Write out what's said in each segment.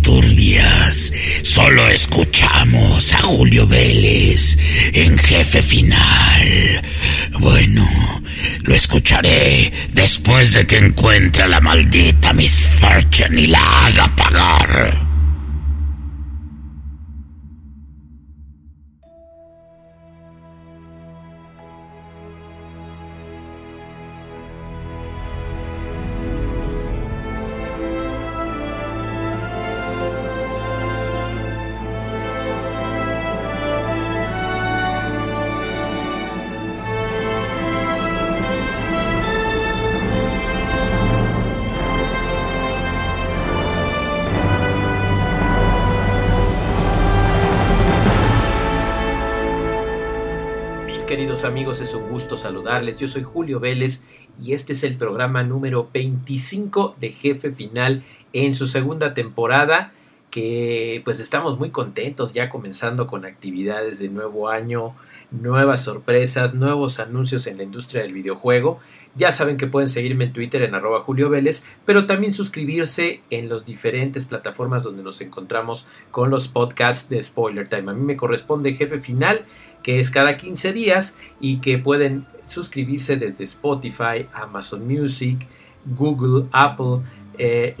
turbias. Solo escuchamos a Julio Vélez en jefe final. Bueno, lo escucharé después de que encuentre a la maldita Miss Fortune y la haga pagar. Amigos, es un gusto saludarles. Yo soy Julio Vélez y este es el programa número 25 de Jefe Final en su segunda temporada que pues estamos muy contentos ya comenzando con actividades de nuevo año, nuevas sorpresas, nuevos anuncios en la industria del videojuego. Ya saben que pueden seguirme en Twitter en arroba Julio Vélez, pero también suscribirse en las diferentes plataformas donde nos encontramos con los podcasts de Spoiler Time. A mí me corresponde jefe final que es cada 15 días y que pueden suscribirse desde Spotify, Amazon Music, Google, Apple, eh,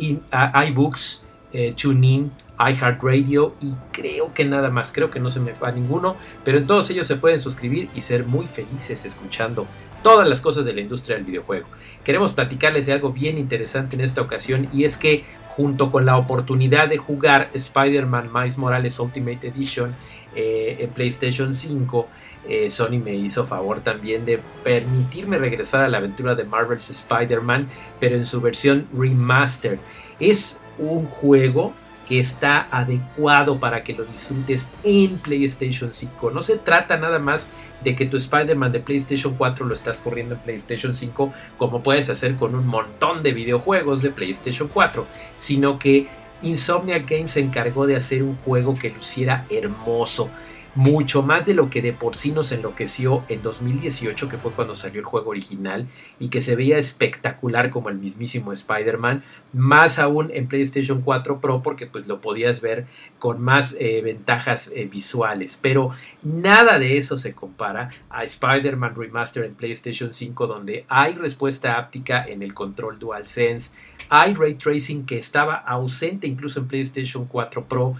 iBooks, eh, TuneIn, iHeartRadio y creo que nada más, creo que no se me va ninguno, pero en todos ellos se pueden suscribir y ser muy felices escuchando todas las cosas de la industria del videojuego. Queremos platicarles de algo bien interesante en esta ocasión y es que junto con la oportunidad de jugar Spider-Man Miles Morales Ultimate Edition eh, en PlayStation 5, eh, Sony me hizo favor también de permitirme regresar a la aventura de Marvel's Spider-Man, pero en su versión remaster. Es un juego que está adecuado para que lo disfrutes en PlayStation 5. No se trata nada más de que tu Spider-Man de PlayStation 4 lo estás corriendo en PlayStation 5 como puedes hacer con un montón de videojuegos de PlayStation 4, sino que Insomnia Games se encargó de hacer un juego que luciera hermoso, mucho más de lo que de por sí nos enloqueció en 2018, que fue cuando salió el juego original y que se veía espectacular como el mismísimo Spider-Man, más aún en PlayStation 4 Pro porque pues lo podías ver con más eh, ventajas eh, visuales, pero nada de eso se compara a Spider-Man Remaster en PlayStation 5 donde hay respuesta áptica en el control DualSense, hay ray tracing que estaba ausente incluso en PlayStation 4 Pro,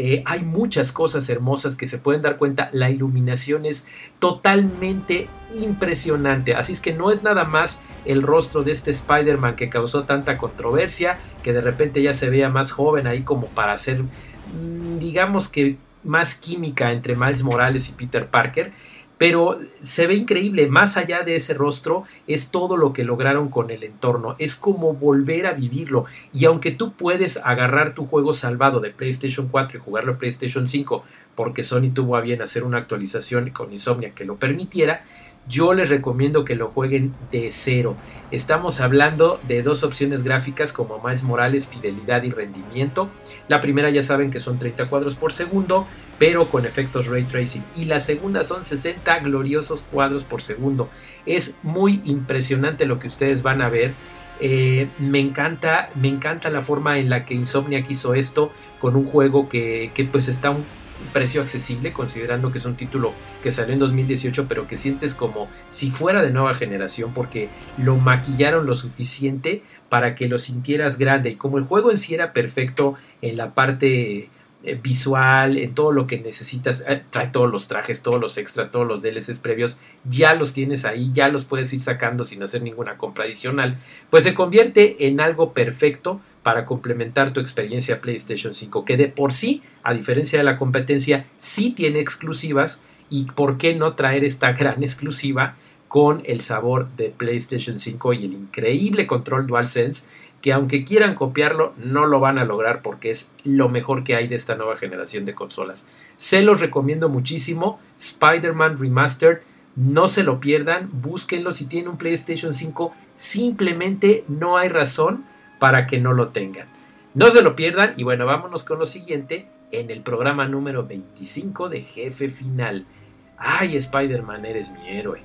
eh, hay muchas cosas hermosas que se pueden dar cuenta. La iluminación es totalmente impresionante. Así es que no es nada más el rostro de este Spider-Man que causó tanta controversia, que de repente ya se vea más joven ahí como para hacer, mm, digamos que más química entre Miles Morales y Peter Parker pero se ve increíble, más allá de ese rostro es todo lo que lograron con el entorno, es como volver a vivirlo y aunque tú puedes agarrar tu juego salvado de PlayStation 4 y jugarlo en PlayStation 5 porque Sony tuvo a bien hacer una actualización con Insomnia que lo permitiera, yo les recomiendo que lo jueguen de cero. Estamos hablando de dos opciones gráficas como Miles Morales, fidelidad y rendimiento. La primera ya saben que son 30 cuadros por segundo, pero con efectos ray tracing. Y la segunda son 60 gloriosos cuadros por segundo. Es muy impresionante lo que ustedes van a ver. Eh, me encanta, me encanta la forma en la que Insomniac hizo esto con un juego que, que pues está un precio accesible considerando que es un título que salió en 2018 pero que sientes como si fuera de nueva generación porque lo maquillaron lo suficiente para que lo sintieras grande y como el juego en sí era perfecto en la parte eh, visual, en todo lo que necesitas, eh, trae todos los trajes, todos los extras, todos los DLCs previos, ya los tienes ahí, ya los puedes ir sacando sin hacer ninguna compra adicional, pues se convierte en algo perfecto para complementar tu experiencia PlayStation 5, que de por sí, a diferencia de la competencia, sí tiene exclusivas y por qué no traer esta gran exclusiva con el sabor de PlayStation 5 y el increíble control DualSense que aunque quieran copiarlo, no lo van a lograr porque es lo mejor que hay de esta nueva generación de consolas. Se los recomiendo muchísimo. Spider-Man Remastered, no se lo pierdan, búsquenlo si tienen un PlayStation 5, simplemente no hay razón para que no lo tengan. No se lo pierdan y bueno, vámonos con lo siguiente en el programa número 25 de Jefe Final. Ay, Spider-Man, eres mi héroe.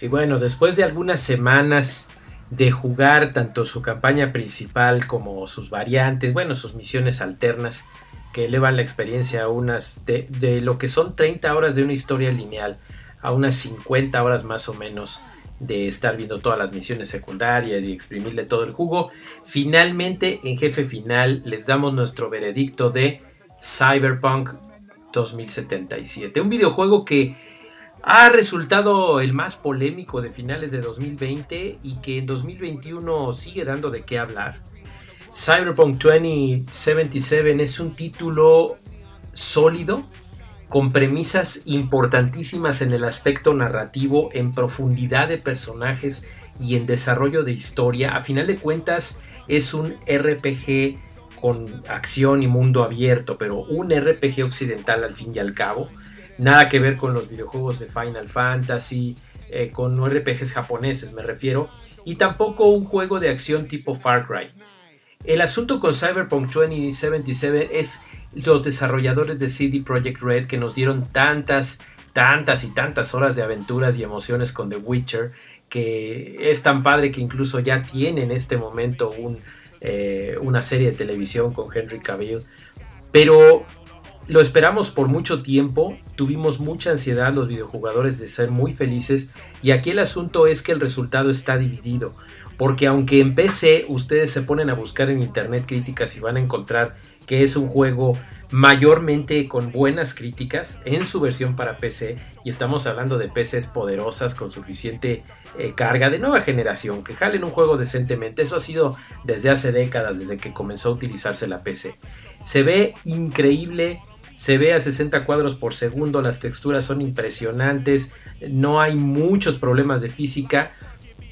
Y bueno, después de algunas semanas de jugar tanto su campaña principal como sus variantes, bueno, sus misiones alternas que elevan la experiencia a unas de, de, lo que son 30 horas de una historia lineal a unas 50 horas más o menos de estar viendo todas las misiones secundarias y exprimirle todo el jugo. Finalmente, en jefe final, les damos nuestro veredicto de Cyberpunk 2077. Un videojuego que ha resultado el más polémico de finales de 2020 y que en 2021 sigue dando de qué hablar. Cyberpunk 2077 es un título sólido, con premisas importantísimas en el aspecto narrativo, en profundidad de personajes y en desarrollo de historia. A final de cuentas es un RPG con acción y mundo abierto, pero un RPG occidental al fin y al cabo. Nada que ver con los videojuegos de Final Fantasy, eh, con RPGs japoneses me refiero, y tampoco un juego de acción tipo Far Cry. El asunto con Cyberpunk 2077 es los desarrolladores de CD Projekt Red que nos dieron tantas, tantas y tantas horas de aventuras y emociones con The Witcher, que es tan padre que incluso ya tiene en este momento eh, una serie de televisión con Henry Cavill. Pero lo esperamos por mucho tiempo, tuvimos mucha ansiedad los videojugadores de ser muy felices y aquí el asunto es que el resultado está dividido. Porque aunque en PC ustedes se ponen a buscar en internet críticas y van a encontrar que es un juego mayormente con buenas críticas en su versión para PC y estamos hablando de PCs poderosas con suficiente eh, carga de nueva generación que jalen un juego decentemente. Eso ha sido desde hace décadas, desde que comenzó a utilizarse la PC. Se ve increíble, se ve a 60 cuadros por segundo, las texturas son impresionantes, no hay muchos problemas de física.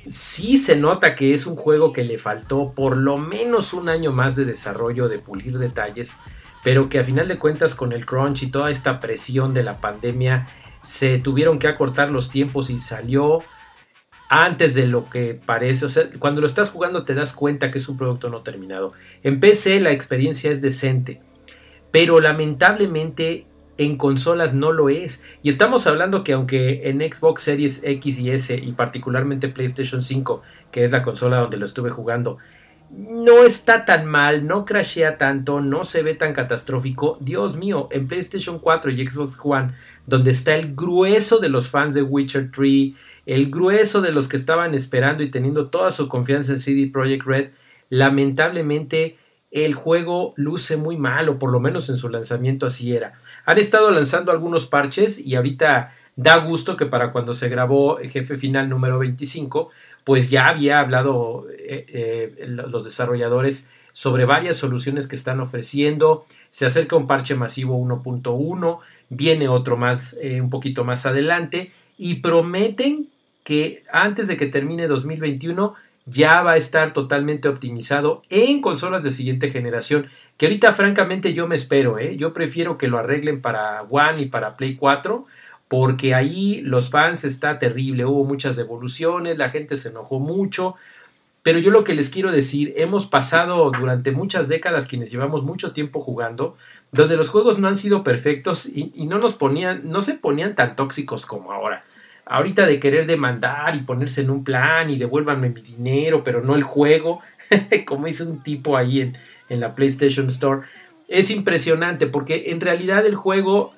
Sí se nota que es un juego que le faltó por lo menos un año más de desarrollo, de pulir detalles, pero que a final de cuentas con el crunch y toda esta presión de la pandemia se tuvieron que acortar los tiempos y salió antes de lo que parece. O sea, cuando lo estás jugando te das cuenta que es un producto no terminado. En PC la experiencia es decente, pero lamentablemente en consolas no lo es. Y estamos hablando que aunque en Xbox Series X y S y particularmente PlayStation 5, que es la consola donde lo estuve jugando, no está tan mal, no crashea tanto, no se ve tan catastrófico. Dios mío, en PlayStation 4 y Xbox One, donde está el grueso de los fans de Witcher 3, el grueso de los que estaban esperando y teniendo toda su confianza en CD Projekt Red, lamentablemente el juego luce muy mal, o por lo menos en su lanzamiento así era. Han estado lanzando algunos parches y ahorita da gusto que para cuando se grabó el jefe final número 25, pues ya había hablado eh, eh, los desarrolladores sobre varias soluciones que están ofreciendo. Se acerca un parche masivo 1.1, viene otro más eh, un poquito más adelante y prometen que antes de que termine 2021 ya va a estar totalmente optimizado en consolas de siguiente generación. Que ahorita francamente yo me espero, ¿eh? yo prefiero que lo arreglen para One y para Play 4 porque ahí los fans está terrible, hubo muchas devoluciones, la gente se enojó mucho, pero yo lo que les quiero decir, hemos pasado durante muchas décadas quienes llevamos mucho tiempo jugando, donde los juegos no han sido perfectos y, y no nos ponían, no se ponían tan tóxicos como ahora ahorita de querer demandar y ponerse en un plan y devuélvanme mi dinero, pero no el juego, como hizo un tipo ahí en, en la PlayStation Store, es impresionante porque en realidad el juego,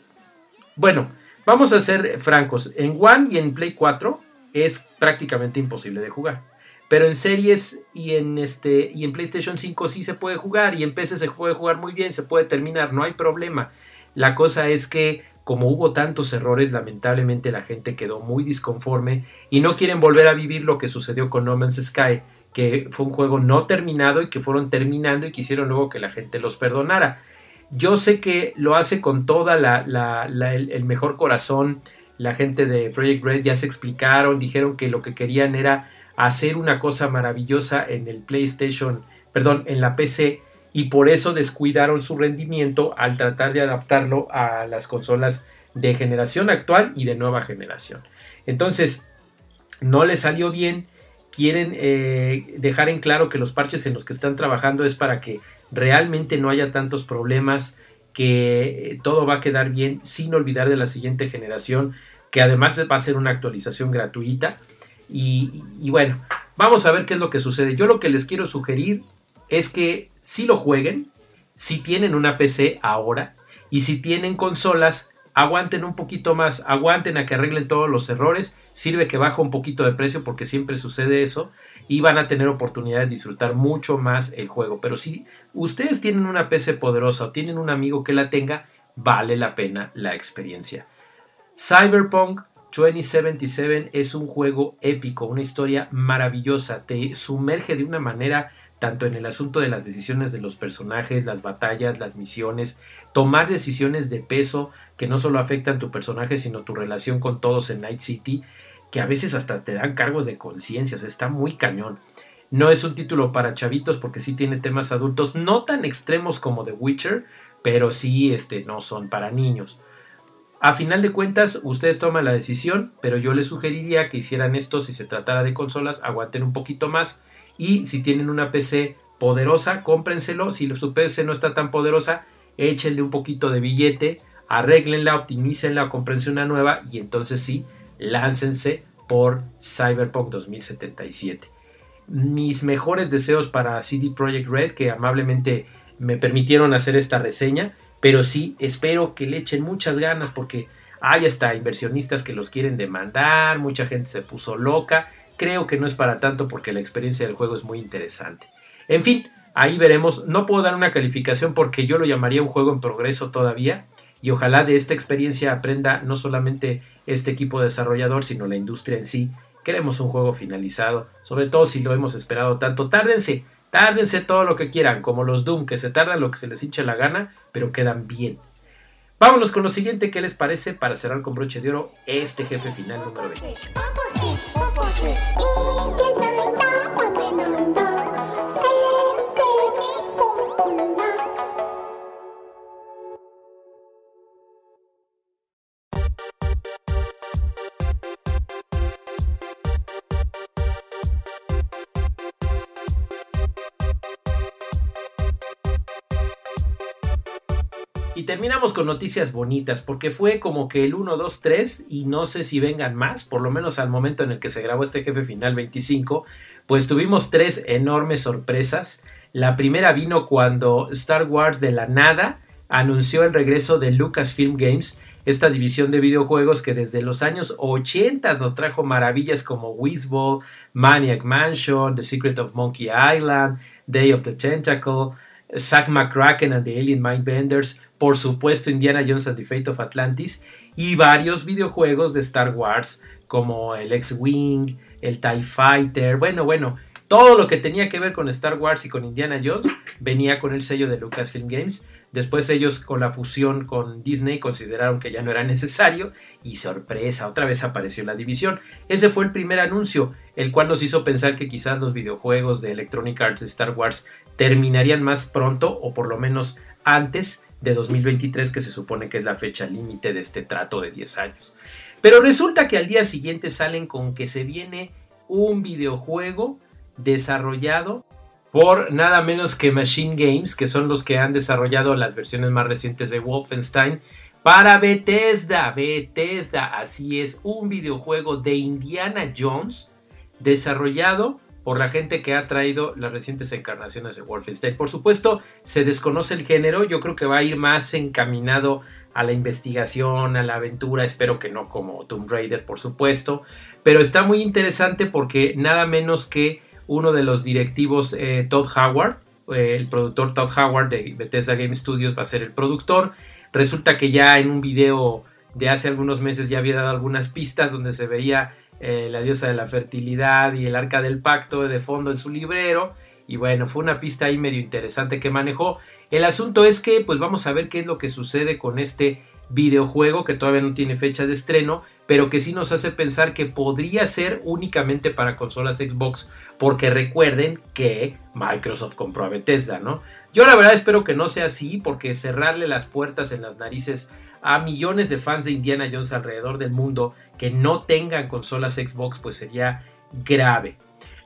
bueno, vamos a ser francos, en One y en Play 4 es prácticamente imposible de jugar. Pero en series y en este y en PlayStation 5 sí se puede jugar y en PC se puede jugar muy bien, se puede terminar, no hay problema. La cosa es que como hubo tantos errores, lamentablemente la gente quedó muy disconforme y no quieren volver a vivir lo que sucedió con No Man's Sky, que fue un juego no terminado y que fueron terminando y quisieron luego que la gente los perdonara. Yo sé que lo hace con toda la, el, mejor corazón. La gente de Project Red ya se explicaron, dijeron que lo que querían era hacer una cosa maravillosa en el PlayStation, perdón, en la PC y por eso descuidaron su rendimiento al tratar de adaptarlo a las consolas de generación actual y de nueva generación. Entonces, no les salió bien, quieren eh, dejar en claro que los parches en los que están trabajando es para que realmente no haya tantos problemas, que todo va a quedar bien sin olvidar de la siguiente generación, que además va a ser una actualización gratuita Y, bueno, vamos a ver qué es lo que sucede. Yo lo que les quiero sugerir es que si lo jueguen, si tienen una PC ahora y si tienen consolas, aguanten un poquito más, aguanten a que arreglen todos los errores, sirve que baja un poquito de precio porque siempre sucede eso y van a tener oportunidad de disfrutar mucho más el juego. Pero si ustedes tienen una PC poderosa o tienen un amigo que la tenga, vale la pena la experiencia. Cyberpunk 2077 es un juego épico, una historia maravillosa, te sumerge de una manera tanto en el asunto de las decisiones de los personajes, las batallas, las misiones, tomar decisiones de peso que no solo afectan tu personaje, sino tu relación con todos en Night City, que a veces hasta te dan cargos de conciencia, está muy cañón. No es un título para chavitos porque sí tiene temas adultos, no tan extremos como The Witcher, pero sí este, no son para niños. A final de cuentas, ustedes toman la decisión, pero yo les sugeriría que hicieran esto si se tratara de consolas, aguanten un poquito más y si tienen una PC poderosa, cómprenselo. Si su PC no está tan poderosa, échenle un poquito de billete, arréglenla, optimícenla, cómprense una nueva y entonces sí, láncense por Cyberpunk 2077. Mis mejores deseos para CD Projekt Red, que amablemente me permitieron hacer esta reseña, pero sí espero que le echen muchas ganas porque hay hasta inversionistas que los quieren demandar, mucha gente se puso loca, creo que no es para tanto porque la experiencia del juego es muy interesante. En fin, ahí veremos, no puedo dar una calificación porque yo lo llamaría un juego en progreso todavía y ojalá de esta experiencia aprenda no solamente este equipo desarrollador, sino la industria en sí. Queremos un juego finalizado, sobre todo si lo hemos esperado tanto. Tárdense, Tárdense todo lo que quieran, como los Doom, que se tardan lo que se les hinche la gana, pero quedan bien. Vámonos con lo siguiente, ¿qué les parece para cerrar con broche de oro este jefe final número 20? Y con noticias bonitas, porque fue como que el 1, 2, 3, y no sé si vengan más, por lo menos al momento en el que se grabó este jefe final 25, pues tuvimos tres enormes sorpresas. La primera vino cuando Star Wars de la nada anunció el regreso de Lucasfilm Games, esta división de videojuegos que desde los años 80 nos trajo maravillas como Whizball, Maniac Mansion, The Secret of Monkey Island, Day of the Tentacle, Zack McCracken and the Alien Mindbenders, por supuesto Indiana Jones and the Fate of Atlantis y varios videojuegos de Star Wars como el X-Wing, el TIE Fighter, bueno, bueno, todo lo que tenía que ver con Star Wars y con Indiana Jones venía con el sello de Lucasfilm Games. Después ellos con la fusión con Disney consideraron que ya no era necesario y sorpresa, otra vez apareció la división. Ese fue el primer anuncio, el cual nos hizo pensar que quizás los videojuegos de Electronic Arts de Star Wars terminarían más pronto o por lo menos antes de 2023, que se supone que es la fecha límite de este trato de 10 años. Pero resulta que al día siguiente salen con que se viene un videojuego desarrollado por nada menos que Machine Games, que son los que han desarrollado las versiones más recientes de Wolfenstein, para Bethesda. Bethesda, así es, un videojuego de Indiana Jones desarrollado por la gente que ha traído las recientes encarnaciones de Wolfenstein. Por supuesto, se desconoce el género, yo creo que va a ir más encaminado a la investigación, a la aventura, espero que no como Tomb Raider, por supuesto, pero está muy interesante porque nada menos que uno de los directivos, eh, Todd Howard, eh, el productor Todd Howard de Bethesda Game Studios va a ser el productor. Resulta que ya en un video de hace algunos meses ya había dado algunas pistas donde se veía eh, la diosa de la fertilidad y el arca del pacto de fondo en su librero. Y bueno, fue una pista ahí medio interesante que manejó. El asunto es que pues vamos a ver qué es lo que sucede con este videojuego que todavía no tiene fecha de estreno, pero que sí nos hace pensar que podría ser únicamente para consolas Xbox, porque recuerden que Microsoft compró a Bethesda, ¿no? Yo la verdad espero que no sea así, porque cerrarle las puertas en las narices a millones de fans de Indiana Jones alrededor del mundo que no tengan consolas Xbox, pues sería grave.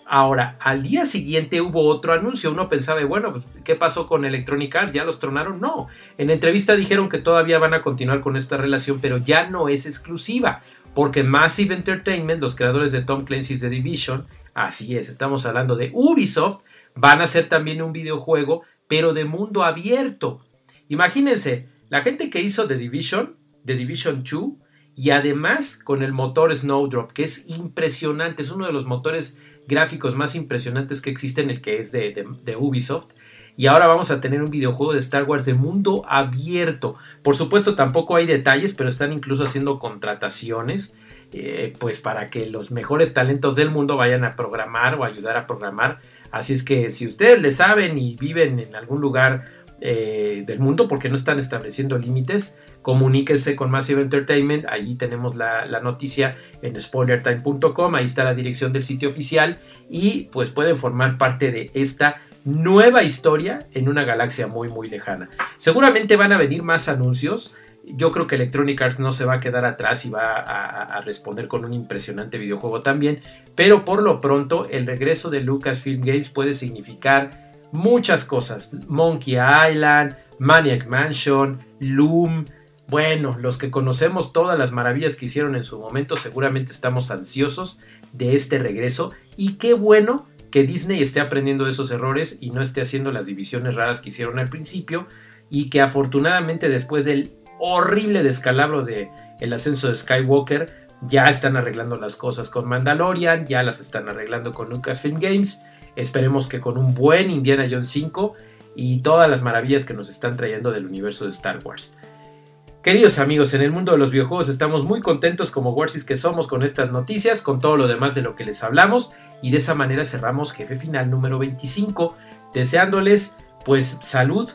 Ahora, al día siguiente hubo otro anuncio. Uno pensaba, bueno, pues, ¿qué pasó con Electronic Arts? ¿Ya los tronaron? No. En entrevista dijeron que todavía van a continuar con esta relación, pero ya no es exclusiva. porque Massive Entertainment, los creadores de Tom Clancy's The Division, así es, estamos hablando de Ubisoft, van a hacer también un videojuego, pero de mundo abierto. Imagínense, la gente que hizo The Division, The Division 2, y además con el motor Snowdrop, que es impresionante, es uno de los motores gráficos más impresionantes que existen, el que es de, Ubisoft. Y ahora vamos a tener un videojuego de Star Wars de mundo abierto. Por supuesto, tampoco hay detalles, pero están incluso haciendo contrataciones. Eh, pues para que los mejores talentos del mundo vayan a programar o ayudar a programar. Así es que si ustedes le saben y viven en algún lugar eh, del mundo, porque no están estableciendo límites, comuníquense con Massive Entertainment, ahí tenemos la, noticia en spoilertime.com, ahí está la dirección del sitio oficial y pues pueden formar parte de esta nueva historia en una galaxia muy muy lejana. Seguramente van a venir más anuncios. Yo creo que Electronic Arts no se va a quedar atrás y va a, responder con un impresionante videojuego también. Pero por lo pronto, el regreso de Lucasfilm Games puede significar muchas cosas. Monkey Island, Maniac Mansion, Loom, bueno, los que conocemos todas las maravillas que hicieron en su momento, seguramente estamos ansiosos de este regreso. Y qué bueno que Disney esté aprendiendo de esos errores y no esté haciendo las divisiones raras que hicieron al principio. Y que afortunadamente después del horrible descalabro de el ascenso de Skywalker, ya están arreglando las cosas con Mandalorian, ya las están arreglando con Lucasfilm Games. Esperemos que con un buen Indiana Jones 5 y todas las maravillas que nos están trayendo del universo de Star Wars. Queridos amigos, en el mundo de los videojuegos estamos muy contentos como Warsis que somos con estas noticias, con todo lo demás de lo que les hablamos y de esa manera cerramos jefe final número 25, deseándoles pues salud,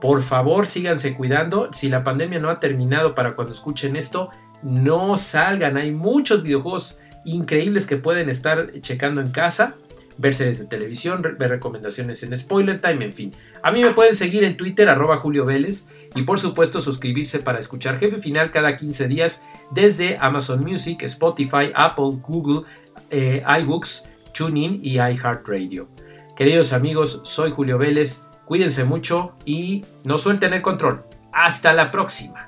por favor síganse cuidando, si la pandemia no ha terminado para cuando escuchen esto, no salgan, hay muchos videojuegos increíbles que pueden estar checando en casa verse desde televisión, ver recomendaciones en Spoiler Time, en fin. A mí me pueden seguir en Twitter, arroba Julio Vélez, y por supuesto suscribirse para escuchar Jefe Final cada 15 días desde Amazon Music, Spotify, Apple, Google, eh, iBooks, TuneIn y iHeartRadio. Queridos amigos, soy Julio Vélez, cuídense mucho y no suelten el control. Hasta la próxima.